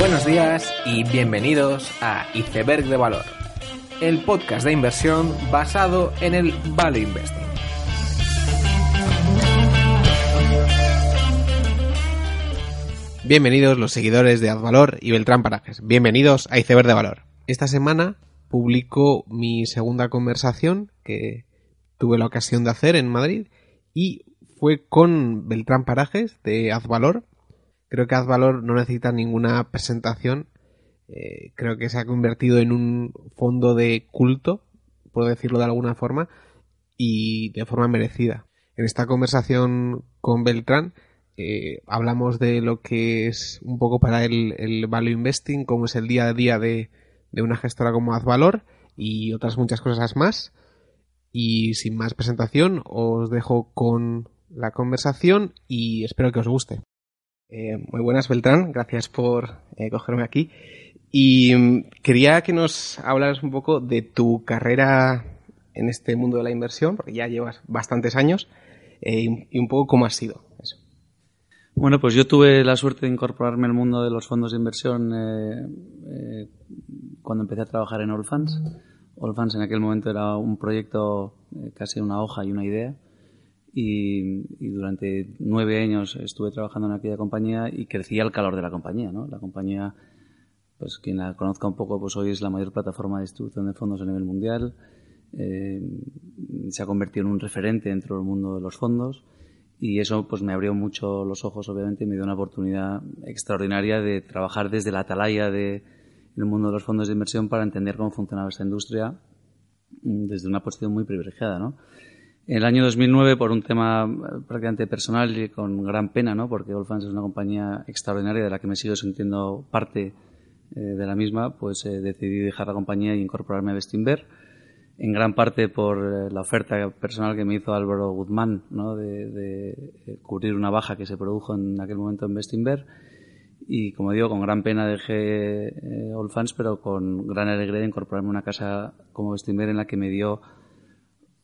Buenos días y bienvenidos a Iceberg de Valor, el podcast de inversión basado en el Value Investing. Bienvenidos los seguidores de Advalor y Beltrán Parajes. Bienvenidos a Iceberg de Valor. Esta semana publico mi segunda conversación que tuve la ocasión de hacer en Madrid y fue con Beltrán Parajes de Advalor. Creo que Advalor no necesita ninguna presentación. Eh, creo que se ha convertido en un fondo de culto, por decirlo de alguna forma, y de forma merecida. En esta conversación con Beltrán eh, hablamos de lo que es un poco para él el value investing, cómo es el día a día de, de una gestora como Advalor y otras muchas cosas más. Y sin más presentación, os dejo con la conversación y espero que os guste. Eh, muy buenas, Beltrán. Gracias por eh, cogerme aquí. Y mm, quería que nos hablaras un poco de tu carrera en este mundo de la inversión, porque ya llevas bastantes años, eh, y un poco cómo ha sido eso. Bueno, pues yo tuve la suerte de incorporarme al mundo de los fondos de inversión cuando empecé a trabajar en Allfans. Allfans en aquel momento era un proyecto, casi una hoja y una idea y, durante nueve años estuve trabajando en aquella compañía y crecía el calor de la compañía, ¿no? La compañía, pues quien la conozca un poco, pues hoy es la mayor plataforma de distribución de fondos a nivel mundial. Eh, se ha convertido en un referente dentro del mundo de los fondos y eso pues me abrió mucho los ojos obviamente me dio una oportunidad extraordinaria de trabajar desde la atalaya del mundo de los fondos de inversión para entender cómo funcionaba esta industria mm, desde una posición muy privilegiada, ¿no? En el año 2009, por un tema eh, prácticamente personal y con gran pena, ¿no? porque Allfans es una compañía extraordinaria de la que me sigo sintiendo parte eh, de la misma, pues eh, decidí dejar la compañía e incorporarme a Bestinver, en gran parte por la oferta personal que me hizo Álvaro Guzmán ¿no? de, cubrir una baja que se produjo en aquel momento en Bestinver. Y como digo, con gran pena dejé Allfans, pero con gran alegría de incorporarme a una casa como Bestinver en la que me dio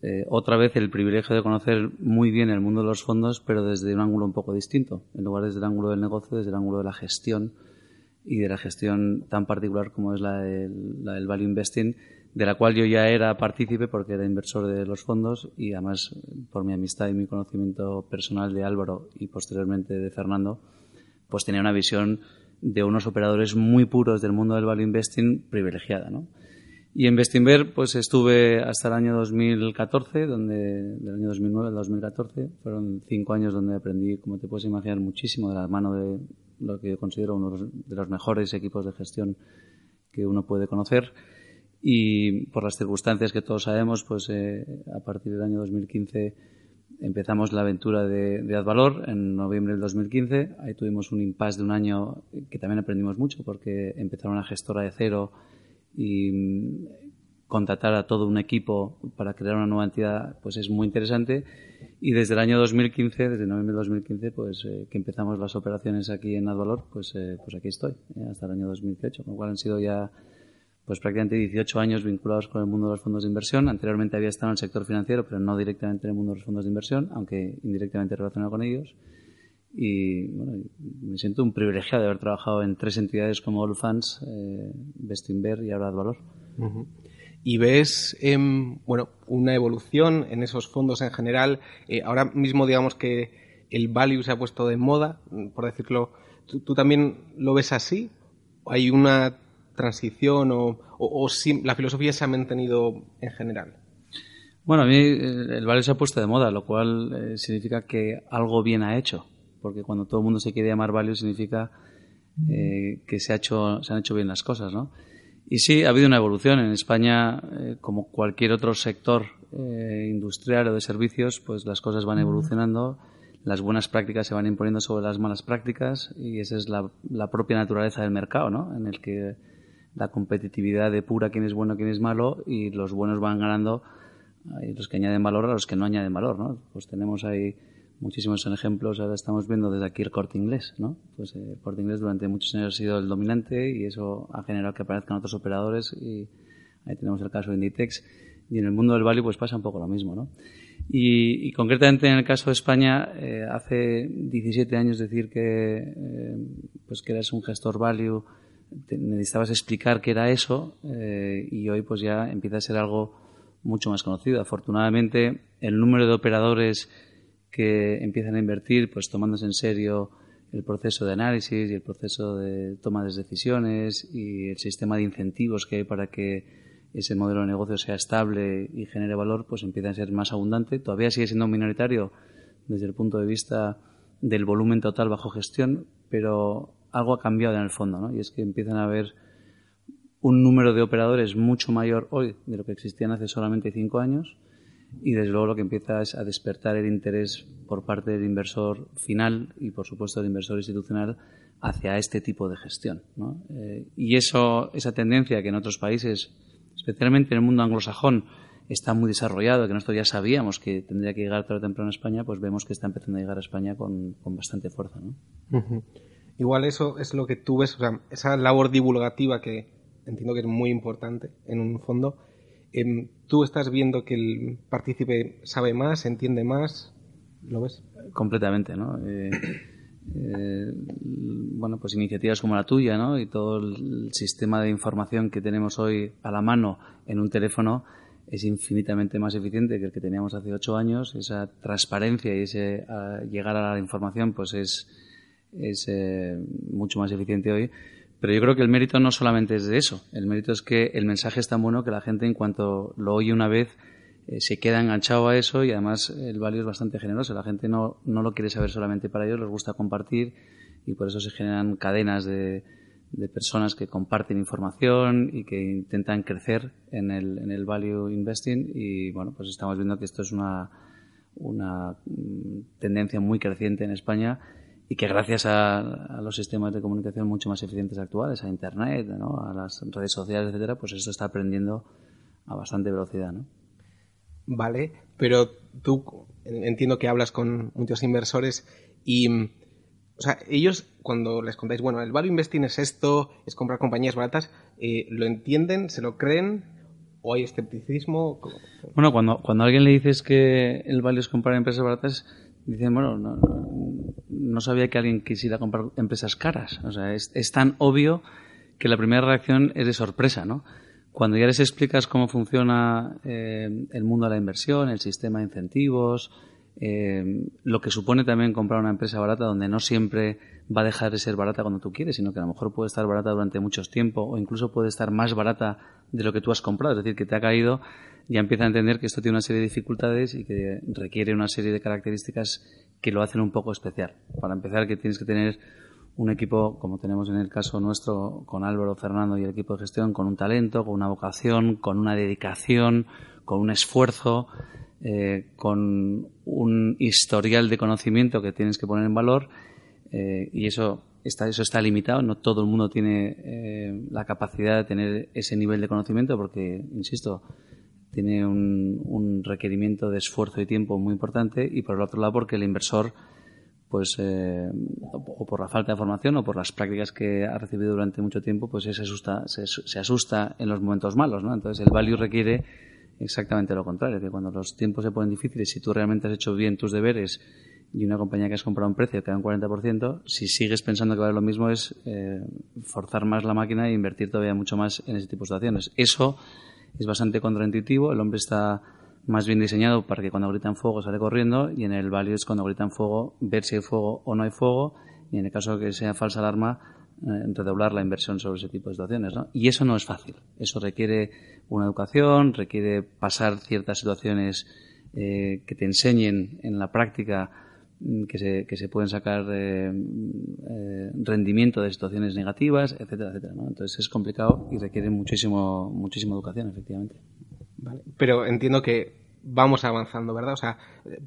eh, otra vez el privilegio de conocer muy bien el mundo de los fondos, pero desde un ángulo un poco distinto, en lugar desde el ángulo del negocio, desde el ángulo de la gestión y de la gestión tan particular como es la del, la del value investing, de la cual yo ya era partícipe porque era inversor de los fondos y además por mi amistad y mi conocimiento personal de Álvaro y posteriormente de Fernando, pues tenía una visión de unos operadores muy puros del mundo del value investing privilegiada, ¿no? Y en Bestinver pues estuve hasta el año 2014, donde, del año 2009 al 2014. Fueron cinco años donde aprendí, como te puedes imaginar, muchísimo de la mano de lo que yo considero uno de los mejores equipos de gestión que uno puede conocer. Y por las circunstancias que todos sabemos, pues eh, a partir del año 2015 empezamos la aventura de, de Advalor en noviembre del 2015. Ahí tuvimos un impasse de un año que también aprendimos mucho porque empezaron una gestora de cero y mm, contratar a todo un equipo para crear una nueva entidad pues es muy interesante. Y desde el año 2015 desde noviembre de 2015 pues eh, que empezamos las operaciones aquí en Advalor pues eh, pues aquí estoy eh, hasta el año 2018 con lo cual han sido ya pues prácticamente 18 años vinculados con el mundo de los fondos de inversión. Anteriormente había estado en el sector financiero pero no directamente en el mundo de los fondos de inversión aunque indirectamente relacionado con ellos y bueno, me siento un privilegiado de haber trabajado en tres entidades como Allfans, eh, Bestinver y ahora Valor. Y ves em, bueno, una evolución en esos fondos en general. Eh, ahora mismo digamos que el value se ha puesto de moda, por decirlo. ¿Tú, también lo ves así? ¿Hay una transición o, o, la filosofía se ha mantenido en general? Bueno, a mí eh, el value se ha puesto de moda, lo cual eh, significa que algo bien ha hecho porque cuando todo el mundo se quiere llamar value significa eh, que se, ha hecho, se han hecho bien las cosas, ¿no? Y sí, ha habido una evolución. En España, eh, como cualquier otro sector eh, industrial o de servicios, pues las cosas van evolucionando, las buenas prácticas se van imponiendo sobre las malas prácticas y esa es la, la propia naturaleza del mercado, ¿no? En el que la competitividad depura quién es bueno, quién es malo y los buenos van ganando y los que añaden valor a los que no añaden valor, ¿no? Pues tenemos ahí muchísimos ejemplos. Ahora estamos viendo desde aquí el corte inglés, ¿no? Pues eh, el corte inglés durante muchos años ha sido el dominante y eso ha generado que aparezcan otros operadores y ahí tenemos el caso de Inditex. Y en el mundo del value pues pasa un poco lo mismo, ¿no? Y, concretamente en el caso de España, eh, hace 17 años decir que, eh, pues que eres un gestor value necesitabas explicar qué era eso y hoy pues ya empieza a ser algo mucho más conocido. Afortunadamente, el número de operadores que empiezan a invertir, pues tomándose en serio el proceso de análisis y el proceso de toma de decisiones y el sistema de incentivos que hay para que ese modelo de negocio sea estable y genere valor, pues empieza a ser más abundante. Todavía sigue siendo minoritario desde el punto de vista del volumen total bajo gestión, pero algo ha cambiado en el fondo, ¿no? Y es que empiezan a haber un número de operadores mucho mayor hoy de lo que existían hace solamente cinco años y desde luego lo que empieza es a despertar el interés por parte del inversor final y por supuesto del inversor institucional hacia este tipo de gestión. Eh, y eso, esa tendencia que en otros países, especialmente en el mundo anglosajón, está muy desarrollado, que nosotros ya sabíamos que tendría que llegar tarde o temprano a España, pues vemos que está empezando a llegar a España con, con bastante fuerza. ¿no? Igual eso es lo que tú ves, esa labor divulgativa que entiendo que es muy importante en un fondo. Em, ¿Tú estás viendo que el partícipe sabe más, entiende más? ¿Lo ves? Completamente, ¿no? Eh, eh, bueno, pues iniciativas como la tuya, ¿no? Y todo el sistema de información que tenemos hoy a la mano en un teléfono es infinitamente más eficiente que el que teníamos hace ocho años. Esa transparencia y ese llegar a la información, pues es, eh, mucho más eficiente hoy. Pero yo creo que el mérito no solamente es de eso. El mérito es que el mensaje es tan bueno que la gente, en cuanto lo oye una vez, eh, se queda enganchado a eso y además el value es bastante generoso. La gente no, no lo quiere saber solamente para ellos, les gusta compartir y por eso se generan cadenas de, de personas que comparten información y que intentan crecer en el, en el value investing y bueno, pues estamos viendo que esto es una, una mm, tendencia muy creciente en España y que gracias a, los sistemas de comunicación mucho más eficientes actuales, a Internet, ¿no? a las redes sociales, etcétera, pues esto está aprendiendo a bastante velocidad, ¿no? Vale, pero tú entiendo que hablas con muchos inversores y, o sea, ellos cuando les contáis, bueno, el value investing es esto, es comprar compañías baratas, eh, ¿lo entienden, se lo creen o hay escepticismo? Bueno, cuando, cuando a alguien le dices que el value es comprar empresas baratas, dicen, bueno, no, no sabía que alguien quisiera comprar empresas caras. O sea, es, tan obvio que la primera reacción es de sorpresa, ¿no? Cuando ya les explicas cómo funciona eh, el mundo de la inversión, el sistema de incentivos, eh, lo que supone también comprar una empresa barata donde no siempre va a dejar de ser barata cuando tú quieres, sino que a lo mejor puede estar barata durante mucho tiempo o incluso puede estar más barata de lo que tú has comprado, es decir, que te ha caído, ya empieza a entender que esto tiene una serie de dificultades y que requiere una serie de características que lo hacen un poco especial. Para empezar, que tienes que tener un equipo, como tenemos en el caso nuestro, con Álvaro, Fernando y el equipo de gestión, con un talento, con una vocación, con una dedicación, con un esfuerzo, eh, con un historial de conocimiento que tienes que poner en valor eh, y eso está, eso está limitado. No todo el mundo tiene eh, la capacidad de tener ese nivel de conocimiento porque, insisto, tiene un, requerimiento de esfuerzo y tiempo muy importante y por el otro lado porque el inversor pues eh, o por la falta de formación o por las prácticas que ha recibido durante mucho tiempo pues se asusta se, asusta en los momentos malos ¿no? entonces el value requiere exactamente lo contrario que cuando los tiempos se ponen difíciles si tú realmente has hecho bien tus deberes y una compañía que has comprado un precio que da un 40%, si sigues pensando que vale lo mismo es eh, forzar más la máquina e invertir todavía mucho más en ese tipo de situaciones. Eso es bastante contraintuitivo. El hombre está más bien diseñado para que cuando gritan fuego sale corriendo y en el value es cuando gritan fuego ver si hay fuego o no hay fuego y en el caso de que sea falsa alarma eh, redoblar la inversión sobre ese tipo de situaciones. ¿no? Y eso no es fácil. Eso requiere una educación, requiere pasar ciertas situaciones eh, que te enseñen en la práctica que se, que se pueden sacar eh, eh, rendimiento de situaciones negativas, etcétera, etcétera. ¿no? Entonces es complicado y requiere muchísimo, muchísima educación, efectivamente. Vale. Pero entiendo que vamos avanzando, ¿verdad? O sea,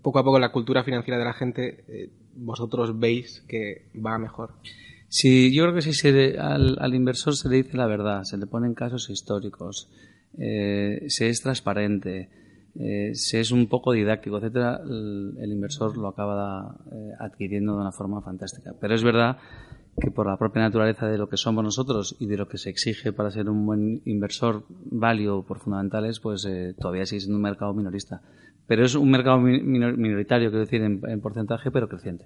poco a poco la cultura financiera de la gente, eh, vosotros veis que va mejor. Sí, yo creo que si se, al, al, inversor se le dice la verdad, se le ponen casos históricos, se es transparente, eh, si es un poco didáctico, etcétera, el, inversor lo acaba eh, adquiriendo de una forma fantástica. Pero es verdad que por la propia naturaleza de lo que somos nosotros y de lo que se exige para ser un buen inversor válido por fundamentales, pues eh, todavía sigue siendo un mercado minorista. pero es un mercado minoritario, quiero decir, en, porcentaje, pero creciente.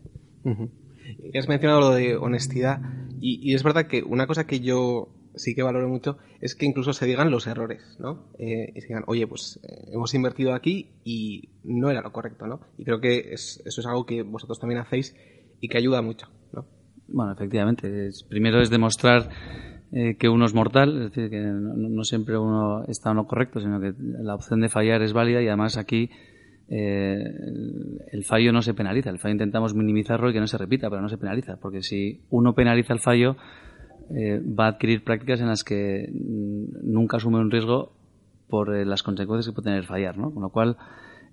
Has mencionado lo de honestidad y, es verdad que una cosa que yo sí que valoro mucho es que incluso se digan los errores, ¿no? Eh, y se digan, oye, pues eh, hemos invertido aquí y no era lo correcto, ¿no? Y creo que eso es algo que vosotros también hacéis y que ayuda mucho, ¿no? Bueno, efectivamente. primero es demostrar eh, que uno es mortal, es decir, que no, siempre uno está en lo correcto, sino que la opción de fallar es válida y además aquí eh, el fallo no se penaliza. El fallo intentamos minimizarlo y que no se repita, pero no se penaliza, porque si uno penaliza el fallo, eh, va a adquirir prácticas en las que mm, nunca asume un riesgo por las consecuencias que puede tener fallar, ¿no? Con lo cual,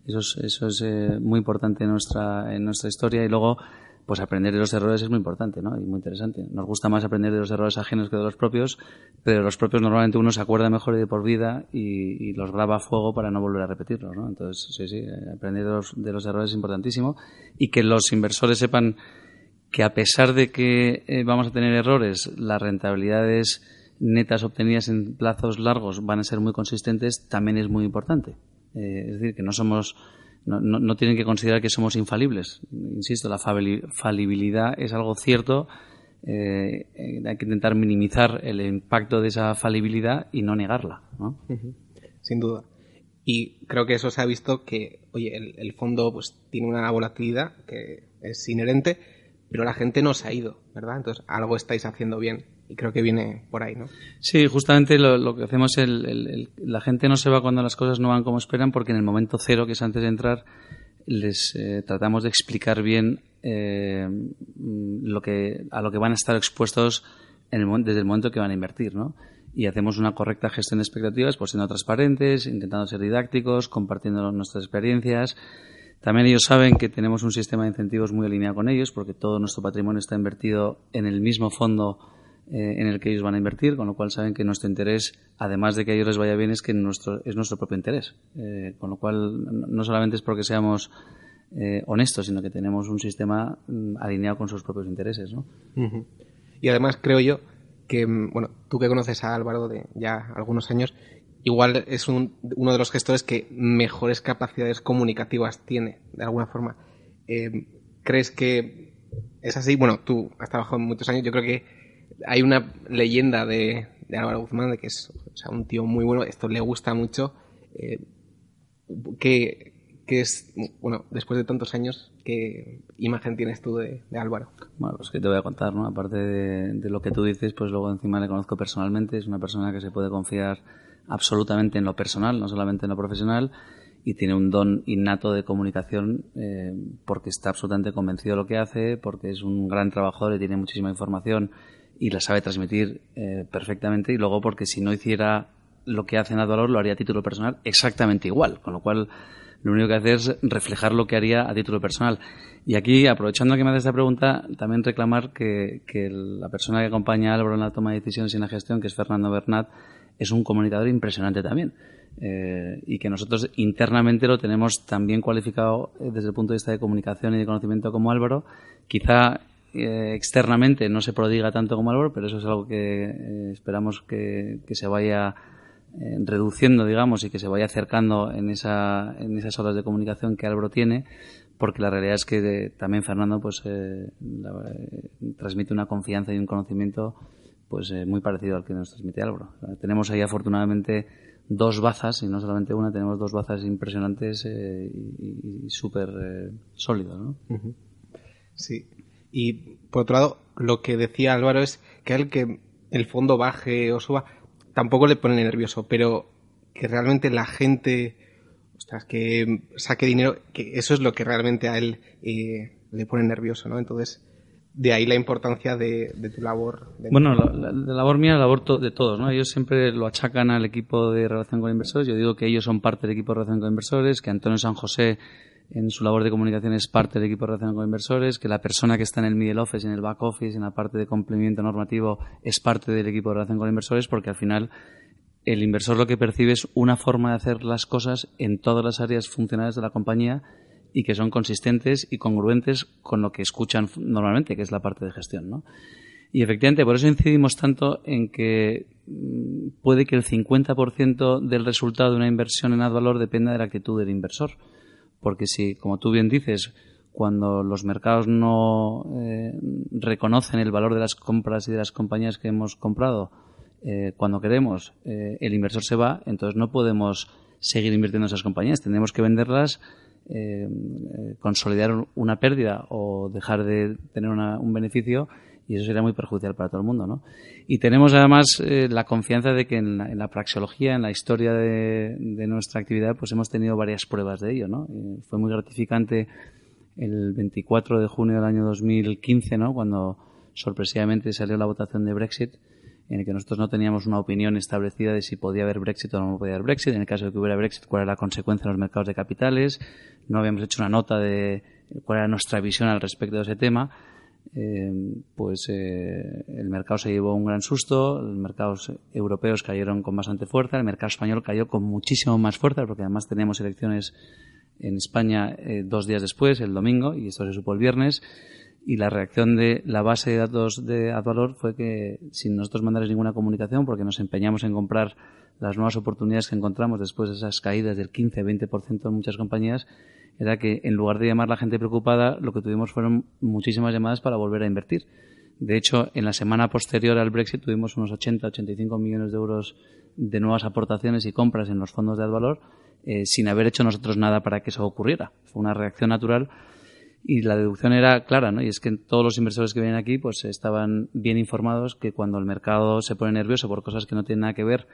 eso es, es muy importante en nuestra, en nuestra historia y luego pues aprender de los errores es muy importante ¿no? y muy interesante. Nos gusta más aprender de los errores ajenos que de los propios, pero los propios normalmente uno se acuerda mejor de por vida y, los graba a fuego para no volver a repetirlos. ¿no? Entonces, sí, sí, eh, aprender de los, de los errores es importantísimo y que los inversores sepan que a pesar de que eh, vamos a tener errores, las rentabilidades netas obtenidas en plazos largos van a ser muy consistentes, también es muy importante. Eh, es decir, que no somos no, no, tienen que considerar que somos infalibles. Insisto, la falibilidad es algo cierto. Eh, hay que intentar minimizar el impacto de esa falibilidad y no negarla. Sin duda. Y creo que eso se ha visto que, oye, el, el, fondo pues tiene una volatilidad que es inherente, pero la gente no se ha ido, ¿verdad? Entonces algo estáis haciendo bien y creo que viene por ahí, ¿no? Sí, justamente lo, que hacemos el, la gente no se va cuando las cosas no van como esperan porque en el momento cero, que es antes de entrar, les eh, tratamos de explicar bien eh, lo que, a lo que van a estar expuestos en el, desde el momento que van a invertir, ¿no? Y hacemos una correcta gestión de expectativas, pues siendo transparentes, intentando ser didácticos, compartiendo nuestras experiencias. También ellos saben que tenemos un sistema de incentivos muy alineado con ellos, porque todo nuestro patrimonio está invertido en el mismo fondo eh, en el que ellos van a invertir, con lo cual saben que nuestro interés, además de que a ellos les vaya bien, es que nuestro, es nuestro propio interés. Eh, con lo cual, no solamente es porque seamos eh, honestos, sino que tenemos un sistema mm, alineado con sus propios intereses. ¿no? Y además creo yo que, mm, bueno, tú que conoces a Álvaro de ya algunos años, igual es uno de los gestores que mejores capacidades comunicativas tiene, de alguna forma. ¿Crees que es así? Bueno, tú has trabajado muchos años, yo creo que hay una leyenda de, Álvaro Guzmán de que es un tío muy bueno, esto le gusta mucho. Eh, es, bueno, después de tantos años, ¿qué imagen tienes tú de, Álvaro? Bueno, pues que te voy a contar, ¿no? Aparte de, lo que tú dices, pues luego encima le conozco personalmente, es una persona que se puede confiar absolutamente en lo personal, no solamente en lo profesional, y tiene un don innato de comunicación eh, porque está absolutamente convencido de lo que hace, porque es un gran trabajador y tiene muchísima información y la sabe transmitir eh, perfectamente y luego porque si no hiciera lo que hace en Valor lo haría a título personal exactamente igual, con lo cual lo único que hace es reflejar lo que haría a título personal. Y aquí, aprovechando que me haces esta pregunta, también reclamar que, la persona que acompaña a Álvaro en la toma de decisiones y en la gestión, que es Fernando Bernat, es un comunicador impresionante también. Eh, y que nosotros internamente lo tenemos también cualificado eh, desde el punto de vista de comunicación y de conocimiento como Álvaro. Quizá eh, externamente no se prodiga tanto como Álvaro, pero eso es algo que esperamos que, se vaya reduciendo, digamos, y que se vaya acercando en, esa, en esas horas de comunicación que Álvaro tiene, porque la realidad es que también Fernando pues transmite una confianza y un conocimiento pues muy parecido al que nos transmite Álvaro. tenemos ahí afortunadamente dos bazas, y no solamente una, tenemos dos bazas impresionantes y, súper sólidas, ¿no? Sí, y por otro lado, lo que decía Álvaro es que el que el fondo baje o suba tampoco le pone nervioso, pero que realmente la gente, ostras, que saque dinero, que eso es lo que realmente a él eh, le pone nervioso, ¿no? Entonces, de ahí la importancia de, tu labor. bueno, la, labor mía, la labor de todos, ¿no? Ellos siempre lo achacan al equipo de relación con inversores. Yo digo que ellos son parte del equipo de relación con inversores, que Antonio San José en su labor de comunicación es parte del equipo de relación con inversores, que la persona que está en el middle office, en el back office, en la parte de cumplimiento normativo, es parte del equipo de relación con inversores, porque al final el inversor lo que percibe es una forma de hacer las cosas en todas las áreas funcionales de la compañía y que son consistentes y congruentes con lo que escuchan normalmente, que es la parte de gestión, ¿no? Y efectivamente, por eso incidimos tanto en que mm, puede que el 50% del resultado de una inversión en ad valor dependa de la actitud del inversor porque si, como tú bien dices, cuando los mercados no eh, reconocen el valor de las compras y de las compañías que hemos comprado, eh, cuando queremos, eh, el inversor se va, entonces no podemos seguir invirtiendo en esas compañías. Tendremos que venderlas, consolidar una pérdida o dejar de tener un beneficio y eso sería muy perjudicial para todo el mundo, ¿no? Y tenemos además la confianza de que en la, praxeología, en la historia de, de, nuestra actividad, pues hemos tenido varias pruebas de ello, ¿no? fue muy gratificante el 24 de junio del año 2015, ¿no? cuando sorpresivamente salió la votación de Brexit, en el que nosotros no teníamos una opinión establecida de si podía haber Brexit o no podía haber Brexit. En el caso de que hubiera Brexit, cuál era la consecuencia en los mercados de capitales. No habíamos hecho una nota de cuál era nuestra visión al respecto de ese tema. Eh, pues eh, el mercado se llevó un gran susto, los mercados europeos cayeron con bastante fuerza, el mercado español cayó con muchísimo más fuerza, porque además teníamos elecciones en España eh, dos días después, el domingo, y esto se supo el viernes. Y la reacción de la base de datos de Advalor fue que, sin nosotros mandarles ninguna comunicación, porque nos empeñamos en comprar las nuevas oportunidades que encontramos después de esas caídas del 15-20% en muchas compañías, era que en lugar de llamar a la gente preocupada, lo que tuvimos fueron muchísimas llamadas para volver a invertir. De hecho, en la semana posterior al Brexit tuvimos unos 80-85 millones de euros de nuevas aportaciones y compras en los fondos de Advalor eh, sin haber hecho nosotros nada para que eso ocurriera. Fue una reacción natural y la deducción era clara, ¿no? Y es que todos los inversores que vienen aquí pues estaban bien informados que cuando el mercado se pone nervioso por cosas que no tienen nada que ver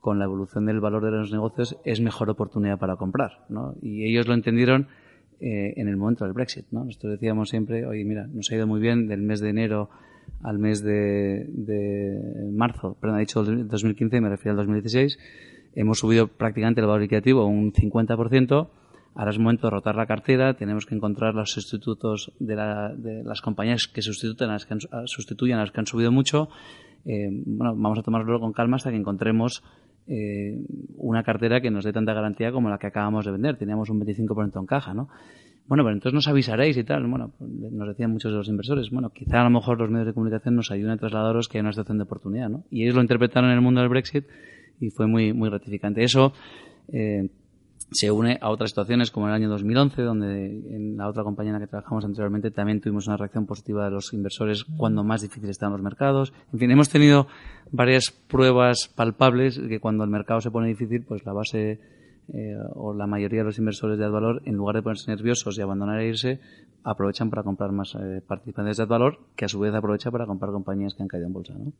con la evolución del valor de los negocios es mejor oportunidad para comprar, ¿no? Y ellos lo entendieron eh, en el momento del Brexit, ¿no? Nosotros decíamos siempre, oye, mira, nos ha ido muy bien del mes de enero al mes de, de marzo, perdón, ha dicho 2015, me refiero al 2016, hemos subido prácticamente el valor liquidativo un 50%. Ahora es momento de rotar la cartera, tenemos que encontrar los sustitutos de, las compañías que sustituyen a las que han, sustituyen a las que han subido mucho. Eh, bueno, vamos a tomarlo con calma hasta que encontremos eh, una cartera que nos dé tanta garantía como la que acabamos de vender. Teníamos un 25% en caja, ¿no? Bueno, pero entonces nos avisaréis y tal. Bueno, nos decían muchos de los inversores, bueno, quizá a lo mejor los medios de comunicación nos ayuden a trasladaros que hay una situación de oportunidad, ¿no? Y ellos lo interpretaron en el mundo del Brexit y fue muy, muy gratificante. Eso eh, se une a otras situaciones como el año 2011, donde en la otra compañía en la que trabajamos anteriormente también tuvimos una reacción positiva de los inversores cuando más difíciles estaban los mercados. En fin, hemos tenido varias pruebas palpables que cuando el mercado se pone difícil, pues la base eh, o la mayoría de los inversores de Advalor, en lugar de ponerse nerviosos y abandonar e irse, aprovechan para comprar más eh, participantes de Advalor, que a su vez aprovecha para comprar compañías que han caído en bolsa. ¿no?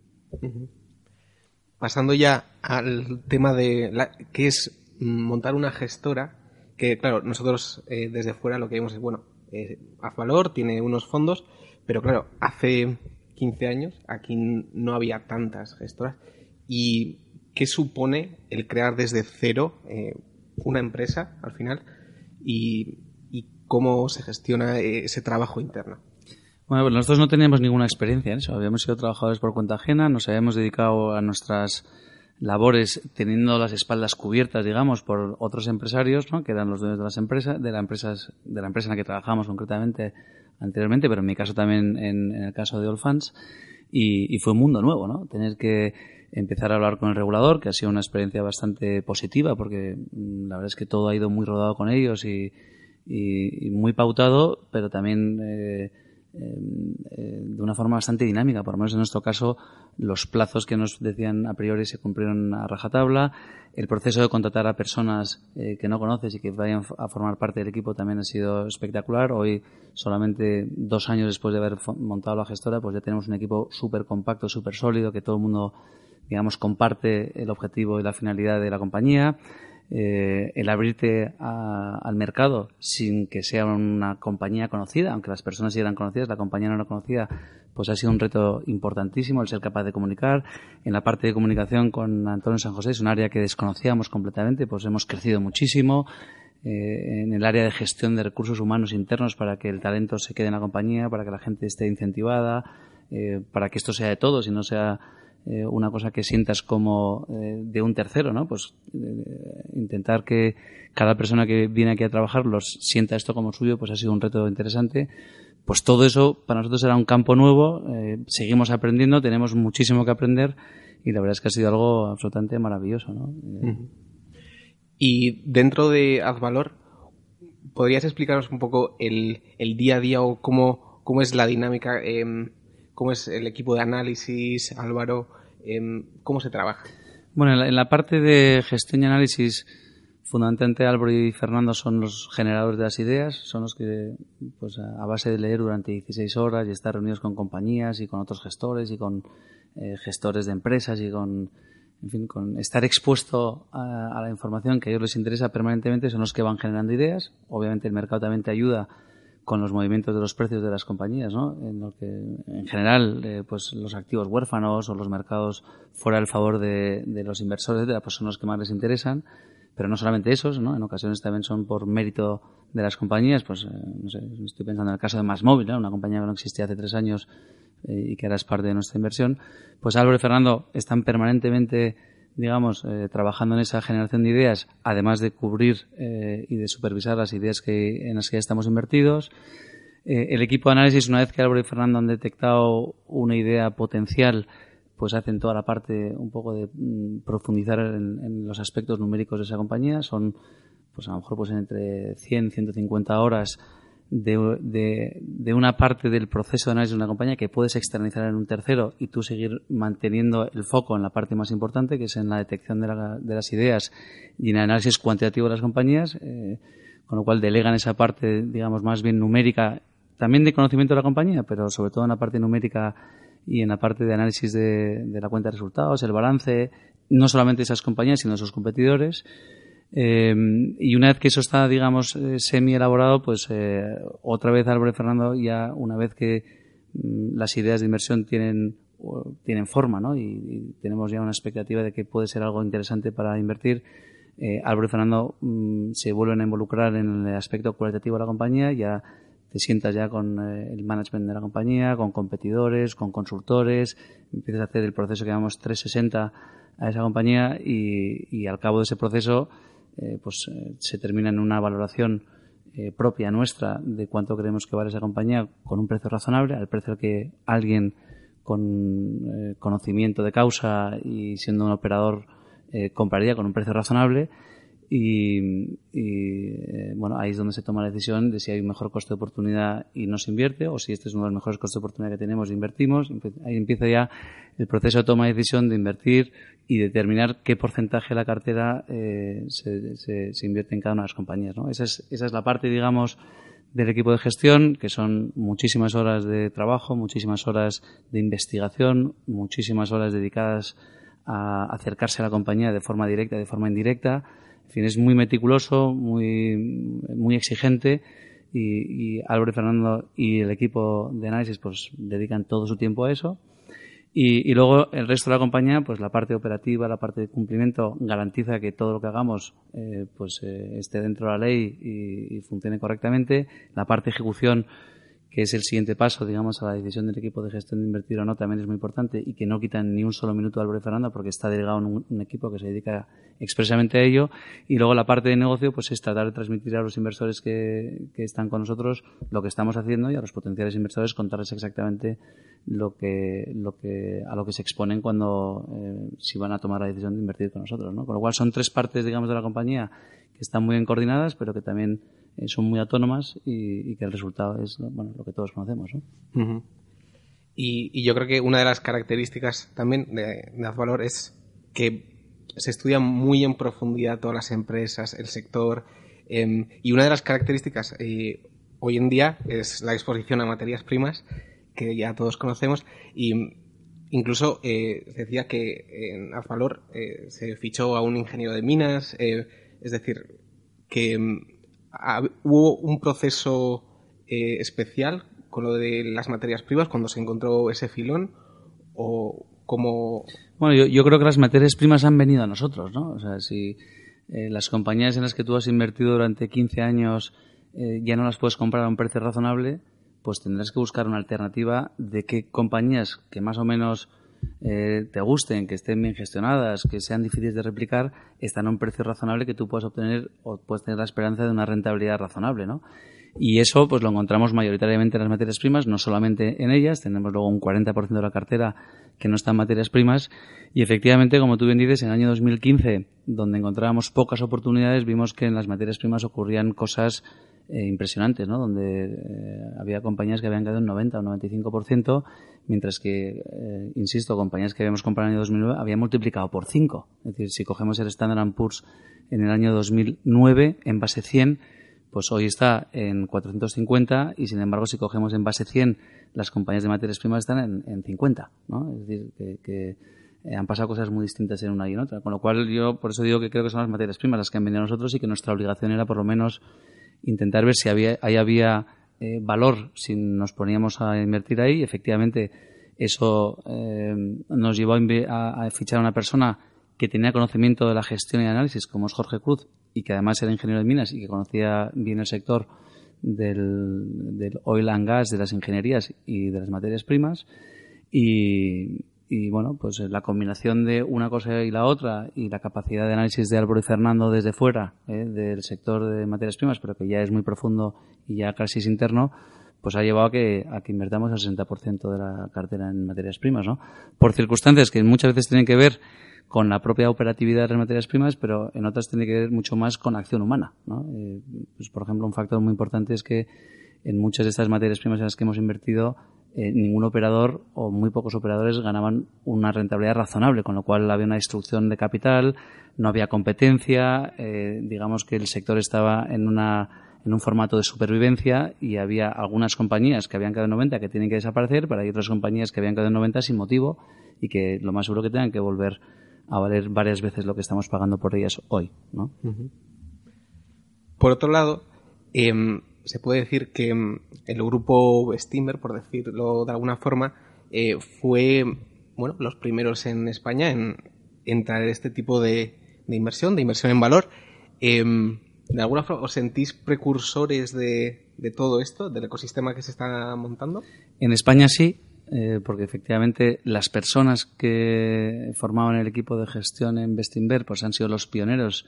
pasando ya al tema de la, qué es montar una gestora, que claro, nosotros eh, desde fuera lo que vemos es, bueno, eh, valor tiene unos fondos, pero claro, hace 15 años aquí no había tantas gestoras. ¿Y qué supone el crear desde cero eh, una empresa al final? Y, y cómo se gestiona eh, ese trabajo interno. Bueno, pues nosotros no teníamos ninguna experiencia en eso. Habíamos sido trabajadores por cuenta ajena, nos habíamos dedicado a nuestras labores teniendo las espaldas cubiertas, digamos, por otros empresarios, ¿no? que eran los dueños de las empresas, de la empresas, de la empresa en la que trabajamos concretamente anteriormente, pero en mi caso también en, el caso de Allfans, y, y, fue un mundo nuevo, ¿no? Tener que empezar a hablar con el regulador, que ha sido una experiencia bastante positiva, porque mm, la verdad es que todo ha ido muy rodado con ellos y, y, y muy pautado, pero también eh, de una forma bastante dinámica. Por lo menos en nuestro caso, los plazos que nos decían a priori se cumplieron a rajatabla. El proceso de contratar a personas eh, que no conoces y que vayan a formar parte del equipo también ha sido espectacular. Hoy, solamente dos años después de haber montado la gestora, pues ya tenemos un equipo súper compacto, súper sólido, que todo el mundo, digamos, comparte el objetivo y la finalidad de la compañía. Eh, el abrirte al mercado sin que sea una compañía conocida, aunque las personas sí eran conocidas, la compañía no era conocida, pues ha sido un reto importantísimo el ser capaz de comunicar. En la parte de comunicación con Antonio San José es un área que desconocíamos completamente, pues hemos crecido muchísimo. Eh, en el área de gestión de recursos humanos internos para que el talento se quede en la compañía, para que la gente esté incentivada, eh, para que esto sea de todos y no sea eh, una cosa que sientas como eh, de un tercero, ¿no? Pues eh, intentar que cada persona que viene aquí a trabajar los sienta esto como suyo, pues ha sido un reto interesante. Pues todo eso para nosotros era un campo nuevo, seguimos aprendiendo, tenemos muchísimo que aprender y la verdad es que ha sido algo absolutamente maravilloso, ¿no? Y dentro de Advalor, ¿podrías explicarnos un poco el, el día a día o cómo, cómo es la dinámica, em, cómo es el equipo de análisis, Álvaro, em, cómo se trabaja? Bueno, en la, parte de gestión y análisis, fundamentalmente Álvaro y Fernando son los generadores de las ideas, son los que, pues a base de leer durante 16 horas y estar reunidos con compañías y con otros gestores y con eh, gestores de empresas y con en fin, con estar expuesto a, la información que a ellos les interesa permanentemente, son los que van generando ideas. Obviamente el mercado también te ayuda con los movimientos de los precios de las compañías, ¿no? En lo que, en general, eh, pues los activos huérfanos o los mercados fuera del favor de, los inversores, pues son los que más les interesan. Pero no solamente esos, ¿no? En ocasiones también son por mérito de las compañías, pues, eh, no sé, estoy pensando en el caso de Másmóvil, ¿no? Una compañía que no existía hace tres años eh, y que ahora es parte de nuestra inversión, pues Álvaro y Fernando están permanentemente digamos, eh, trabajando en esa generación de ideas, además de cubrir eh, y de supervisar las ideas que, en las que ya estamos invertidos. el equipo de análisis, una vez que Álvaro y Fernando han detectado una idea potencial, pues hacen toda la parte un poco de mm, profundizar en, en, los aspectos numéricos de esa compañía. Son, pues a lo mejor, pues entre 100, 150 horas de, de, una parte del proceso de análisis de una compañía que puedes externalizar en un tercero y tú seguir manteniendo el foco en la parte más importante, que es en la detección de, de las ideas y en el análisis cuantitativo de las compañías, eh, con lo cual delegan esa parte, digamos, más bien numérica, también de conocimiento de la compañía, pero sobre todo en la parte numérica y en la parte de análisis de, de la cuenta de resultados, el balance, no solamente de esas compañías, sino de sus competidores. Eh, y una vez que eso está, digamos, eh, semi elaborado, pues eh, otra vez Álvaro y Fernando ya una vez que mm, las ideas de inversión tienen tienen forma, ¿no? Y, tenemos ya una expectativa de que puede ser algo interesante para invertir. Álvaro y Fernando mm, se vuelven a involucrar en el aspecto cualitativo de la compañía, ya te sientas ya con el management de la compañía, con competidores, con consultores, empiezas a hacer el proceso que llamamos 360 a esa compañía y al cabo de ese proceso eh, pues eh, se termina en una valoración eh, propia nuestra de cuánto creemos que vale esa compañía con un precio razonable, al precio al que alguien con conocimiento de causa y siendo un operador compraría con un precio razonable y, y bueno, ahí es donde se toma la decisión de si hay un mejor coste de oportunidad y no se invierte o si este es uno de los mejores costes de oportunidad que tenemos invertimos. Ahí empieza ya el proceso de toma de decisión de invertir y determinar qué porcentaje de la cartera eh, se, se, invierte en cada una de las compañías. ¿no? Esa, es, esa es la parte, digamos, del equipo de gestión, que son muchísimas horas de trabajo, muchísimas horas de investigación, muchísimas horas dedicadas a acercarse a la compañía de forma directa, de forma indirecta. En fin, es muy meticuloso, muy, muy exigente y, y Álvaro y Fernando y el equipo de análisis pues dedican todo su tiempo a eso. Y, luego el resto de la compañía, pues la parte operativa, la parte de cumplimiento garantiza que todo lo que hagamos eh, pues eh, esté dentro de la ley y, y, funcione correctamente. La parte de ejecución que es el siguiente paso, digamos, a la decisión del equipo de gestión de invertir o no, también es muy importante y que no quitan ni un solo minuto al Álvaro Fernando porque está delegado en un, equipo que se dedica expresamente a ello. Y luego la parte de negocio, pues es tratar de transmitir a los inversores que, que están con nosotros lo que estamos haciendo y a los potenciales inversores contarles exactamente lo que, lo que, a lo que se exponen cuando, eh, si van a tomar la decisión de invertir con nosotros, ¿no? Con lo cual son tres partes, digamos, de la compañía que están muy bien coordinadas, pero que también eh, son muy autónomas y, que el resultado es bueno, lo que todos conocemos. ¿no? y, yo creo que una de las características también de, Azvalor es que se estudia muy en profundidad todas las empresas, el sector, em, y una de las características eh, hoy en día es la exposición a materias primas, que ya todos conocemos, y incluso eh, se decía que en Azvalor se fichó a un ingeniero de minas, es decir, que em, hubo un proceso eh, especial con lo de las materias primas cuando se encontró ese filón o como bueno yo, creo que las materias primas han venido a nosotros no o sea si eh, las compañías en las que tú has invertido durante 15 años eh, ya no las puedes comprar a un precio razonable pues tendrás que buscar una alternativa de qué compañías que más o menos eh, te gusten, que estén bien gestionadas, que sean difíciles de replicar, están a un precio razonable que tú puedas obtener o puedes tener la esperanza de una rentabilidad razonable, ¿no? Y eso pues lo encontramos mayoritariamente en las materias primas, no solamente en ellas, tenemos luego un 40% de la cartera que no está en materias primas y efectivamente, como tú bien dices, en el año 2015, donde encontrábamos pocas oportunidades, vimos que en las materias primas ocurrían cosas eh, impresionantes, ¿no? donde eh, había compañías que habían caído un 90 o 95%, mientras que, eh, insisto, compañías que habíamos comprado en el año 2009 habían multiplicado por 5. Es decir, si cogemos el Standard Poor's en el año 2009, en base 100, pues hoy está en 450 y sin embargo si cogemos en base 100 las compañías de materias primas están en, 50, ¿no? Es decir, que, han pasado cosas muy distintas en una y en otra, con lo cual yo por eso digo que creo que son las materias primas las que han venido a nosotros y que nuestra obligación era por lo menos intentar ver si había, ahí había eh, valor si nos poníamos a invertir ahí. Efectivamente, eso eh, nos llevó a, fichar a una persona que tenía conocimiento de la gestión y análisis, como es Jorge Cruz, y que además era ingeniero de minas y que conocía bien el sector del, oil and gas, de las ingenierías y de las materias primas. Y, y bueno, pues la combinación de una cosa y la otra y la capacidad de análisis de Álvaro y Fernando desde fuera ¿eh? del sector de materias primas, pero que ya es muy profundo y ya casi es interno, pues ha llevado a que, a que invertamos el 60% de la cartera en materias primas, ¿no? Por circunstancias que muchas veces tienen que ver con la propia operatividad de las materias primas, pero en otras tiene que ver mucho más con acción humana, ¿no? Eh, pues por ejemplo, un factor muy importante es que en muchas de estas materias primas en las que hemos invertido eh, ningún operador o muy pocos operadores ganaban una rentabilidad razonable, con lo cual había una destrucción de capital, no había competencia, eh, digamos que el sector estaba en una en un formato de supervivencia y había algunas compañías que habían quedado en 90 que tienen que desaparecer, pero hay otras compañías que habían quedado en 90 sin motivo y que lo más seguro que tengan que volver a valer varias veces lo que estamos pagando por ellas hoy. ¿no? Por otro lado, eh, se puede decir que mm, el grupo Steamer, por decirlo de alguna forma, eh, fue bueno, los primeros en España en, en traer este tipo de, inversión, de inversión en valor. Em, ¿De alguna forma os sentís precursores de, todo esto, del ecosistema que se está montando? En España sí, eh, porque efectivamente las personas que formaban el equipo de gestión en Bestinver pues han sido los pioneros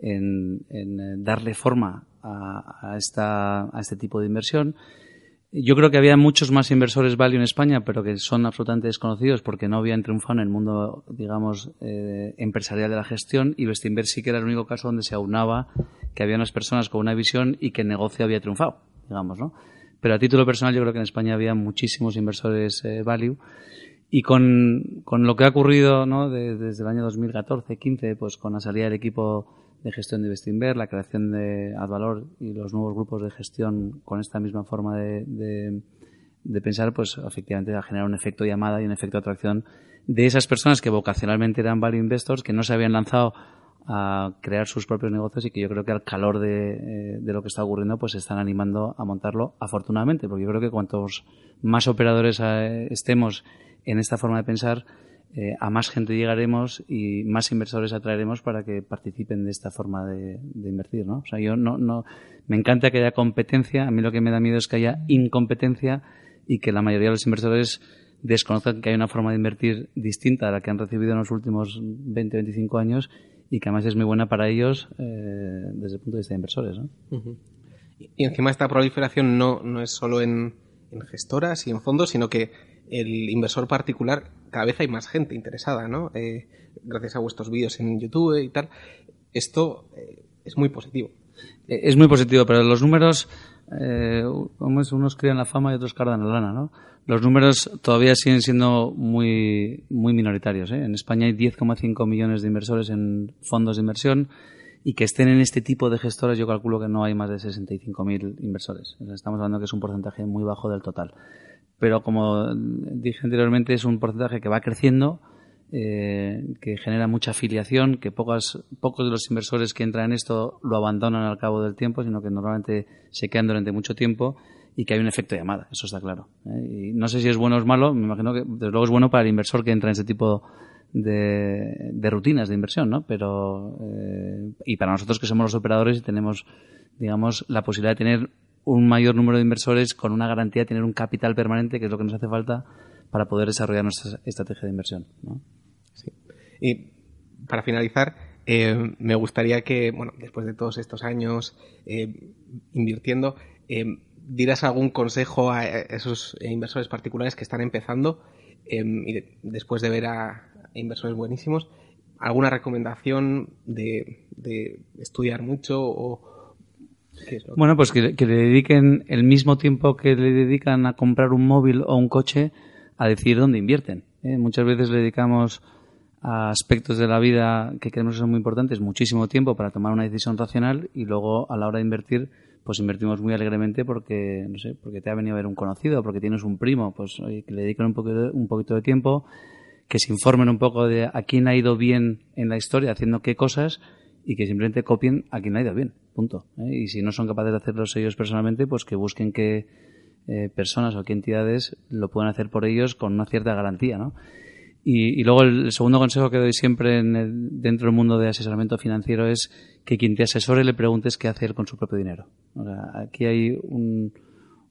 en, eh, darle forma a, esta, a este tipo de inversión. Yo creo que había muchos más inversores value en España, pero que son absolutamente desconocidos porque no habían triunfado en el mundo, digamos, eh, empresarial de la gestión y Bestinver sí que era el único caso donde se aunaba que había unas personas con una visión y que el negocio había triunfado, digamos, ¿no? Pero a título personal yo creo que en España había muchísimos inversores eh, value y con, con, lo que ha ocurrido ¿no? desde el año 2014-15, pues con la salida del equipo de gestión de Bestinver, la creación de Advalor y los nuevos grupos de gestión con esta misma forma de, de, pensar, pues efectivamente va a generar un efecto llamada y un efecto de atracción de esas personas que vocacionalmente eran value investors, que no se habían lanzado a crear sus propios negocios y que yo creo que al calor de, eh, de, lo que está ocurriendo pues se están animando a montarlo afortunadamente. Porque yo creo que cuantos más operadores eh, estemos en esta forma de pensar eh, a más gente llegaremos y más inversores atraeremos para que participen de esta forma de, invertir, ¿no? O sea, yo no, no, me encanta que haya competencia, a mí lo que me da miedo es que haya incompetencia y que la mayoría de los inversores desconozcan que hay una forma de invertir distinta a la que han recibido en los últimos 20, 25 años y que además es muy buena para ellos eh, desde el punto de vista de inversores, ¿no? Y encima esta proliferación no, no es solo en, en gestoras y en fondos, sino que el inversor particular, cada vez hay más gente interesada, ¿no? Eh, gracias a vuestros vídeos en YouTube y tal. Esto eh, es muy positivo. Eh, es muy positivo, pero los números, eh, unos crían la fama y otros cardan la lana, ¿no? Los números todavía siguen siendo muy, muy minoritarios. En España hay 10,5 millones de inversores en fondos de inversión y que estén en este tipo de gestores, yo calculo que no hay más de 65.000 inversores. Estamos hablando que es un porcentaje muy bajo del total pero como dije anteriormente es un porcentaje que va creciendo, eh, que genera mucha afiliación, que pocos, pocos de los inversores que entran en esto lo abandonan al cabo del tiempo, sino que normalmente se quedan durante mucho tiempo y que hay un efecto de llamada, eso está claro. ¿eh? Y no sé si es bueno o es malo, me imagino que desde luego es bueno para el inversor que entra en ese tipo de, de rutinas de inversión, ¿no? Pero, eh, y para nosotros que somos los operadores y tenemos, digamos, la posibilidad de tener un mayor número de inversores con una garantía de tener un capital permanente, que es lo que nos hace falta para poder desarrollar nuestra estrategia de inversión. Sí. Y para finalizar, eh, me gustaría que, bueno, después de todos estos años eh, invirtiendo, eh, dieras algún consejo a esos inversores particulares que están empezando y después de ver a inversores buenísimos, alguna recomendación de, de estudiar mucho o Bueno, pues que, le dediquen el mismo tiempo que le dedican a comprar un móvil o un coche a decir dónde invierten. ¿eh? Muchas veces le dedicamos a aspectos de la vida que creemos que son muy importantes muchísimo tiempo para tomar una decisión racional y luego a la hora de invertir pues invertimos muy alegremente porque no sé porque te ha venido a ver un conocido porque tienes un primo pues que le dedican un poquito un poquito de tiempo que se informen un poco de a quién ha ido bien en la historia haciendo qué cosas y que simplemente copien a quien ha ido bien, punto. ¿eh? Y si no son capaces de hacerlos ellos personalmente, pues que busquen que eh, personas o que entidades lo puedan hacer por ellos con una cierta garantía, ¿no? Y, luego el, segundo consejo que doy siempre en dentro del mundo de asesoramiento financiero es que quien te asesore le preguntes qué hacer con su propio dinero. aquí hay un,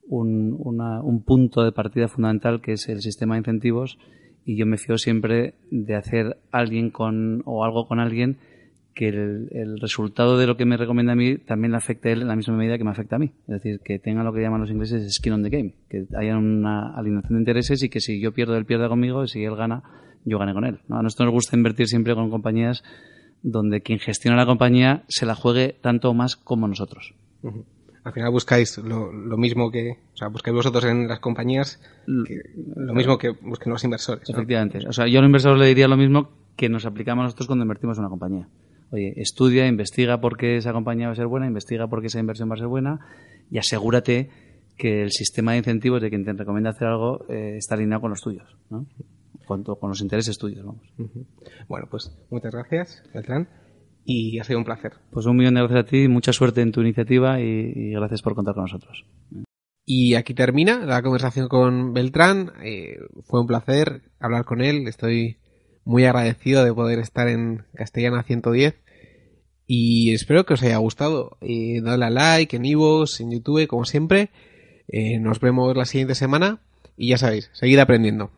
un, un punto de partida fundamental que es el sistema de incentivos y yo me fío siempre de hacer alguien con o algo con alguien que el, resultado de lo que me recomienda a mí también le afecte a él en la misma medida que me afecta a mí. Es decir, que tenga lo que llaman los ingleses skin on the game, que haya una alineación de intereses y que si yo pierdo, él pierda conmigo y si él gana, yo gane con él. A nosotros nos gusta invertir siempre con compañías donde quien gestiona la compañía se la juegue tanto o más como nosotros al final buscáis lo, mismo que, o sea, buscáis vosotros en las compañías, lo mismo que busquen los inversores. Efectivamente. O sea, yo al inversor le diría lo mismo que nos aplicamos nosotros cuando invertimos en una compañía. Oye, estudia, investiga por qué esa compañía va a ser buena, investiga por qué esa inversión va a ser buena y asegúrate que el sistema de incentivos de quien te recomienda hacer algo eh, está alineado con los tuyos, ¿no? Con, con los intereses tuyos, vamos. Bueno, pues muchas gracias, Beltrán y ha sido un placer. Pues un millón de gracias a ti, mucha suerte en tu iniciativa y, gracias por contar con nosotros. Y aquí termina la conversación con Beltrán. Eh, fue un placer hablar con él. Estoy muy agradecido de poder estar en Castellana 110. Y espero que os haya gustado. Eh, dadle a like en Ivos, en YouTube, como siempre. Eh, nos vemos la siguiente semana. Y ya sabéis, seguid aprendiendo.